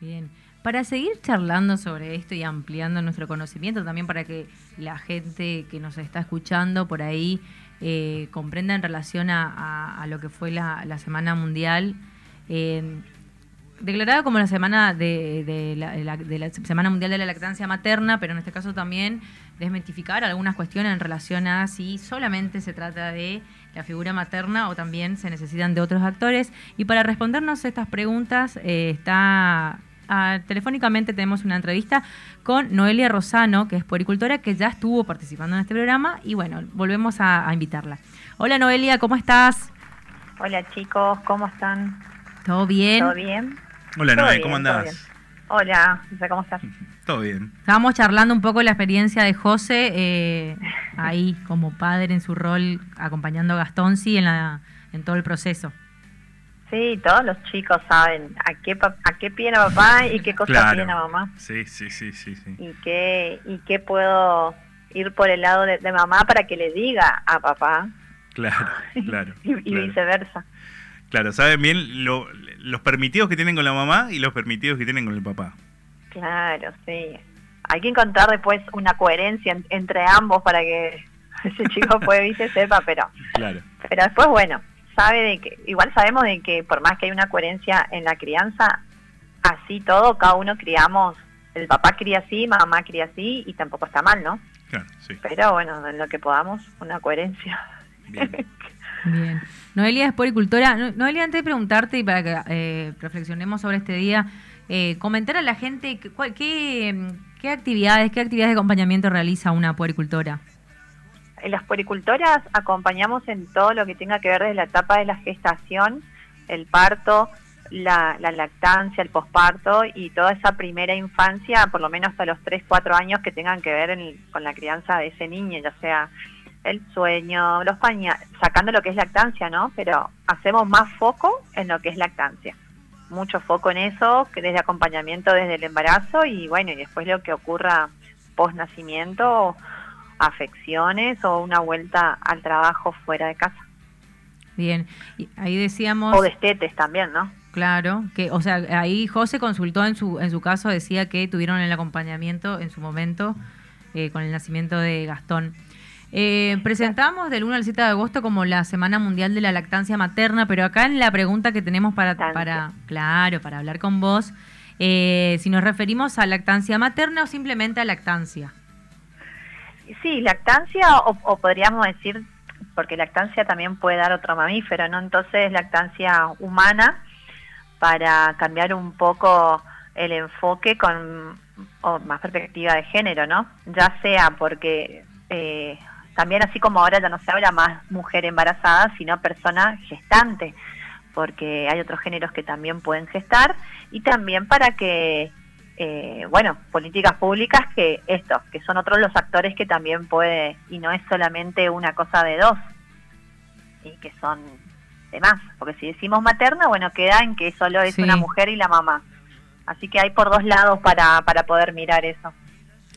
Bien. Para seguir charlando sobre esto y ampliando nuestro conocimiento, también para que la gente que nos está escuchando por ahí eh, comprenda en relación a, lo que fue la, Semana Mundial, eh, declarada como la semana de, la, Semana Mundial de la Lactancia Materna, pero en este caso también desmentificar algunas cuestiones en relación a si solamente se trata de la figura materna o también se necesitan de otros actores. Y para respondernos estas preguntas eh, está ah, telefónicamente tenemos una entrevista con Noelia Rosano, que es puericultora, que ya estuvo participando en este programa y bueno, volvemos a, a invitarla. Hola Noelia, ¿cómo estás? Hola chicos, ¿cómo están? ¿Todo bien? ¿Todo bien? Hola Noelia, ¿cómo andás? Hola, ¿cómo estás? Todo bien. Estábamos charlando un poco la experiencia de José eh, ahí como padre en su rol acompañando a Gastón sí en, la, en todo el proceso. Sí, todos los chicos saben a qué a qué pide a papá y qué cosa pide a mamá. Sí, sí, sí, sí, sí. Y qué, y qué puedo ir por el lado de, mamá para que le diga a papá. Claro, claro. y, viceversa. Claro, saben bien los permitidos que tienen con la mamá y los permitidos que tienen con el papá. Claro, sí. Hay que encontrar después una coherencia entre ambos para que ese chico puede y sepa, pero claro. pero después bueno, sabe de que igual sabemos de que por más que hay una coherencia en la crianza, así todo cada uno criamos, el papá cría así, mamá cría así y tampoco está mal, ¿no? Claro, sí. Pero bueno, en lo que podamos, una coherencia. Bien. Noelia es poricultora. Noelia, antes de preguntarte y para que eh, reflexionemos sobre este día, eh, comentar a la gente qué, qué, actividades, qué actividades de acompañamiento realiza una puericultora. Las puericultoras acompañamos en todo lo que tenga que ver desde la etapa de la gestación, el parto, la, lactancia, el posparto y toda esa primera infancia, por lo menos hasta los 3, 4 años que tengan que ver con la crianza de ese niño, ya sea el sueño, los pañales, sacando lo que es lactancia, ¿no? Pero hacemos más foco en lo que es lactancia. Mucho foco en eso, que desde acompañamiento desde el embarazo y bueno, y después lo que ocurra post nacimiento, afecciones o una vuelta al trabajo fuera de casa. Bien, y ahí decíamos... O destetes también, ¿no? Claro, que, o sea, ahí José consultó en su, en su caso, decía que tuvieron el acompañamiento en su momento eh, con el nacimiento de Gastón. Eh, presentamos del 1 al 7 de agosto como la Semana Mundial de la Lactancia Materna, pero acá en la pregunta que tenemos para, para claro, para hablar con vos, eh, si nos referimos a lactancia materna o simplemente a lactancia. Sí, lactancia o, podríamos decir, porque lactancia también puede dar otro mamífero, ¿no? Entonces lactancia humana para cambiar un poco el enfoque con más perspectiva de género, ¿no? Ya sea porque eh, también así como ahora ya no se habla más mujer embarazada, sino persona gestante, porque hay otros géneros que también pueden gestar y también para que, eh, bueno, políticas públicas que estos, que son otros los actores que también puede, y no es solamente una cosa de dos, y que son de más, porque si decimos materna, bueno, queda en que solo es una mujer y la mamá. Así que hay por dos lados para, para poder mirar eso.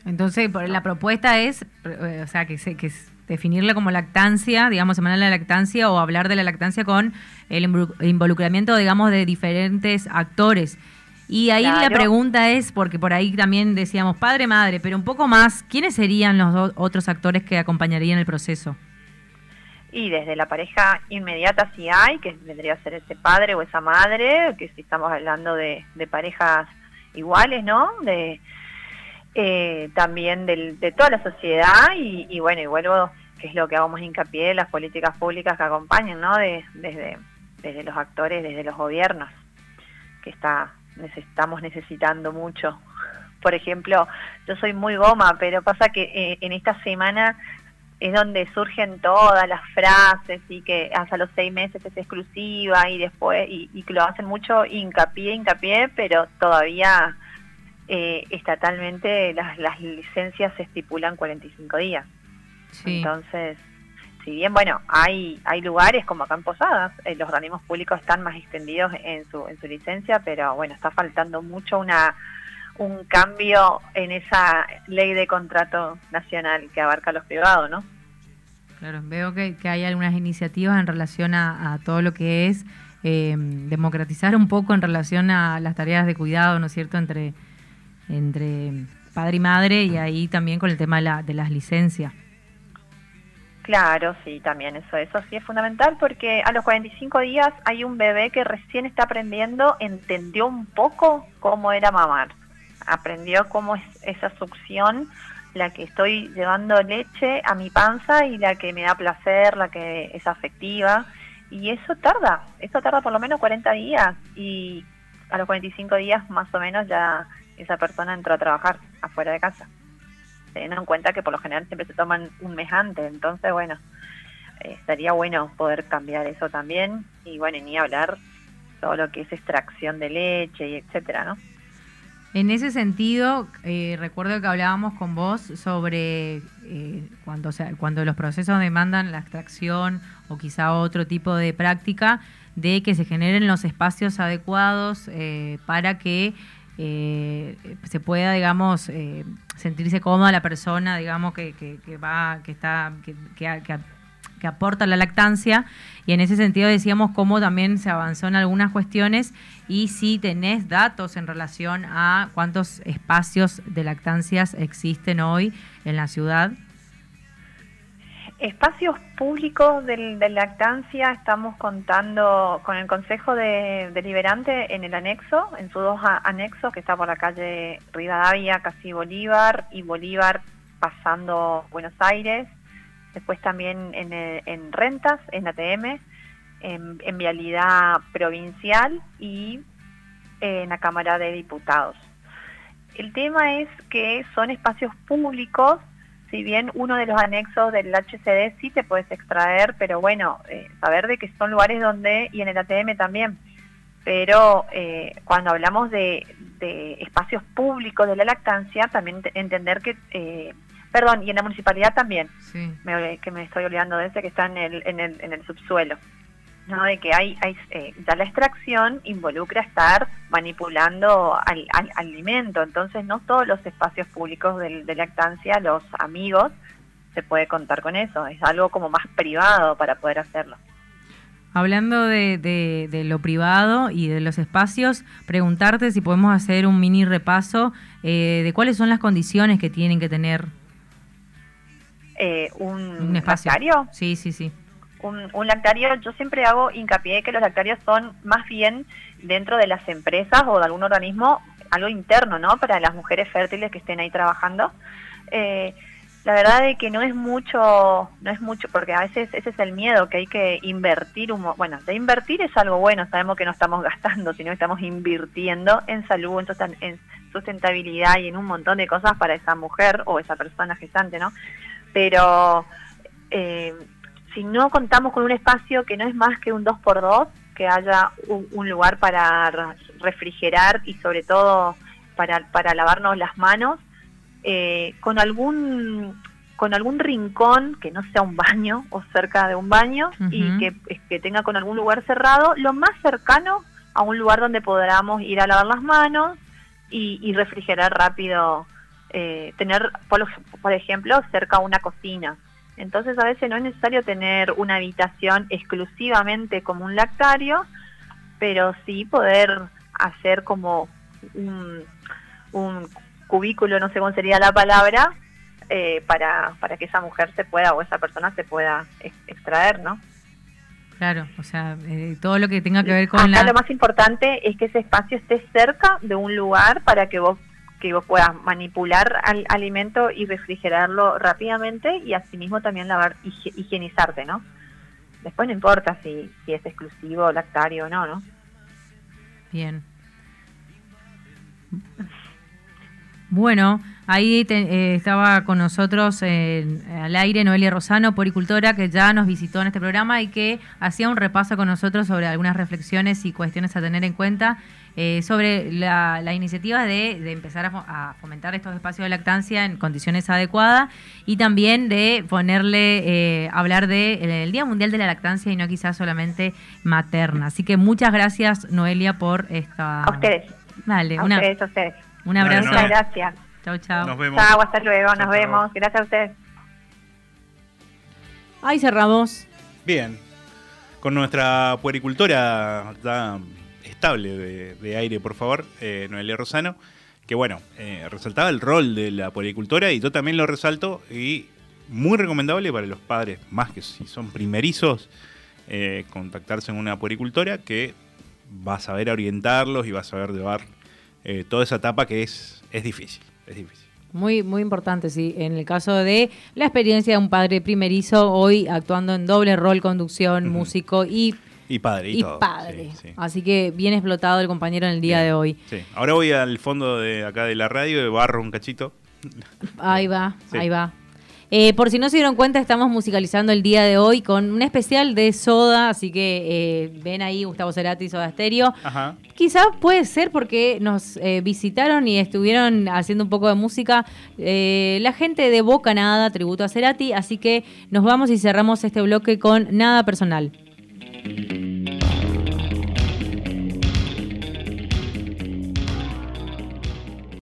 Entonces, la propuesta es, eh, o sea, que, se, que definirla como lactancia, digamos, semana de la lactancia, o hablar de la lactancia con el involucramiento, digamos, de diferentes actores. Y ahí la pregunta es, porque por ahí también decíamos padre, madre, pero un poco más, ¿quiénes serían los otros actores que acompañarían el proceso? Y desde la pareja inmediata si hay, que vendría a ser ese padre o esa madre, que si estamos hablando de, parejas iguales, ¿no? De, eh, también de toda la sociedad y, bueno, y vuelvo, que es lo que hagamos hincapié, las políticas públicas que acompañen, ¿no? De, desde, desde los actores, desde los gobiernos, que está estamos necesitando mucho. Por ejemplo, yo soy muy goma, pero pasa que eh, en esta semana es donde surgen todas las frases y que hasta los seis meses es exclusiva y después, y, y que lo hacen mucho hincapié, hincapié, pero todavía eh, estatalmente las, las licencias se estipulan 45 días. Entonces, si bien, bueno, hay, hay lugares como acá en Posadas, eh, los organismos públicos están más extendidos en su, en su licencia, pero bueno, está faltando mucho una un cambio en esa ley de contrato nacional que abarca a los privados, ¿no? Claro, veo que, que hay algunas iniciativas en relación a, a todo lo que es eh, democratizar un poco en relación a las tareas de cuidado, ¿no es cierto?, entre, entre padre y madre y ahí también con el tema de, la, de las licencias. Claro, sí, también eso, eso sí es fundamental porque a los 45 días hay un bebé que recién está aprendiendo, entendió un poco cómo era mamar, aprendió cómo es esa succión, la que estoy llevando leche a mi panza y la que me da placer, la que es afectiva, y eso tarda, eso tarda por lo menos 40 días y a los 45 días más o menos ya esa persona entró a trabajar afuera de casa teniendo en cuenta que por lo general siempre se toman un mes antes, entonces bueno, eh, estaría bueno poder cambiar eso también y bueno, ni hablar todo lo que es extracción de leche y etcétera, ¿no? En ese sentido, eh, recuerdo que hablábamos con vos sobre eh, cuando, cuando los procesos demandan la extracción o quizá otro tipo de práctica, de que se generen los espacios adecuados para que eh, se pueda, digamos, eh, sentirse cómoda la persona, digamos, que, va, que está, que, que, aporta la lactancia. Y en ese sentido decíamos cómo también se avanzó en algunas cuestiones y si tenés datos en relación a cuántos espacios de lactancias existen hoy en la ciudad. Espacios públicos de, lactancia estamos contando con el Consejo de, Deliberante en el anexo, en sus dos anexos, que está por la calle Rivadavia, casi Bolívar, y Bolívar pasando Buenos Aires, después también en, rentas, en ATM, en, vialidad provincial y en la Cámara de Diputados. El tema es que son espacios públicos si bien uno de los anexos del HCD sí te puedes extraer, pero bueno, eh, saber de que son lugares donde, y en el ATM también, pero eh, cuando hablamos de, espacios públicos de la lactancia, también entender que, eh, perdón, y en la municipalidad también, que me estoy olvidando de ese que está en el, en el, en el subsuelo. ¿No? de que hay, hay eh, ya la extracción involucra estar manipulando al, alimento, entonces no todos los espacios públicos de, lactancia, los amigos, se puede contar con eso, es algo como más privado para poder hacerlo. Hablando de, de, lo privado y de los espacios, preguntarte si podemos hacer un mini repaso eh, de cuáles son las condiciones que tienen que tener. Eh, un, espacio. Sí, sí, sí un, lactario, yo siempre hago hincapié que los lactarios son más bien dentro de las empresas o de algún organismo algo interno, ¿no? Para las mujeres fértiles que estén ahí trabajando. Eh, la verdad es que no es mucho, no es mucho, porque a veces ese es el miedo, que hay que invertir, un, bueno, de invertir es algo bueno, sabemos que no estamos gastando, sino que estamos invirtiendo en salud, en sustentabilidad y en un montón de cosas para esa mujer o esa persona gestante, ¿no? Pero eh, si no contamos con un espacio que no es más que un 2x2, que haya un, lugar para refrigerar y sobre todo para, para lavarnos las manos, eh, con algún con algún rincón que no sea un baño o cerca de un baño y que, que tenga con algún lugar cerrado, lo más cercano a un lugar donde podamos ir a lavar las manos y, refrigerar rápido, eh, tener, por, por ejemplo, cerca una cocina entonces a veces no es necesario tener una habitación exclusivamente como un lactario, pero sí poder hacer como un, cubículo, no sé cómo sería la palabra, eh, para, para que esa mujer se pueda o esa persona se pueda extraer, ¿no? Claro, o sea, eh, todo lo que tenga que ver con la... Lo más importante es que ese espacio esté cerca de un lugar para que vos que vos puedas manipular al alimento y refrigerarlo rápidamente y asimismo también lavar, higienizarte, ¿no? Después no importa si, si es exclusivo, lactario o no, ¿no? Bien. Bueno, ahí eh, estaba con nosotros al aire Noelia Rosano, poricultora, que ya nos visitó en este programa y que hacía un repaso con nosotros sobre algunas reflexiones y cuestiones a tener en cuenta eh, sobre la, iniciativa de, empezar a, fomentar estos espacios de lactancia en condiciones adecuadas y también de ponerle, eh, hablar del el Día Mundial de la Lactancia y no quizás solamente materna. Así que muchas gracias, Noelia, por esta... A ustedes. Dale, a ustedes, a ustedes. Un abrazo. Muchas gracias. Chao, chao. Nos vemos. Chao, hasta luego, nos vemos. Gracias a ustedes. Ahí cerramos. Bien. con nuestra puericultora ya estable de, de aire, por favor, eh, Noelia Rosano, que bueno, eh, resaltaba el rol de la puericultora y yo también lo resalto y muy recomendable para los padres, más que si son primerizos, eh, contactarse en una puericultora que va a saber orientarlos y va a saber llevar eh, toda esa etapa que es, es difícil, es difícil. Muy, muy importante, sí. En el caso de la experiencia de un padre primerizo, hoy actuando en doble rol, conducción, músico y, Y padre, y, y todo. padre. sí, sí. Así que bien explotado el compañero en el día Bien, de hoy. sí. Ahora voy al fondo de acá de la radio y barro un cachito. Ahí va, Sí. ahí va. Eh, por si no se dieron cuenta, estamos musicalizando el día de hoy con un especial de Soda, así que eh, ven ahí Gustavo Cerati, Soda Stereo. Ajá. Quizá puede ser porque nos eh, visitaron y estuvieron haciendo un poco de música la gente de Boca Nada, tributo a Cerati, así que nos vamos y cerramos este bloque con Nada Personal.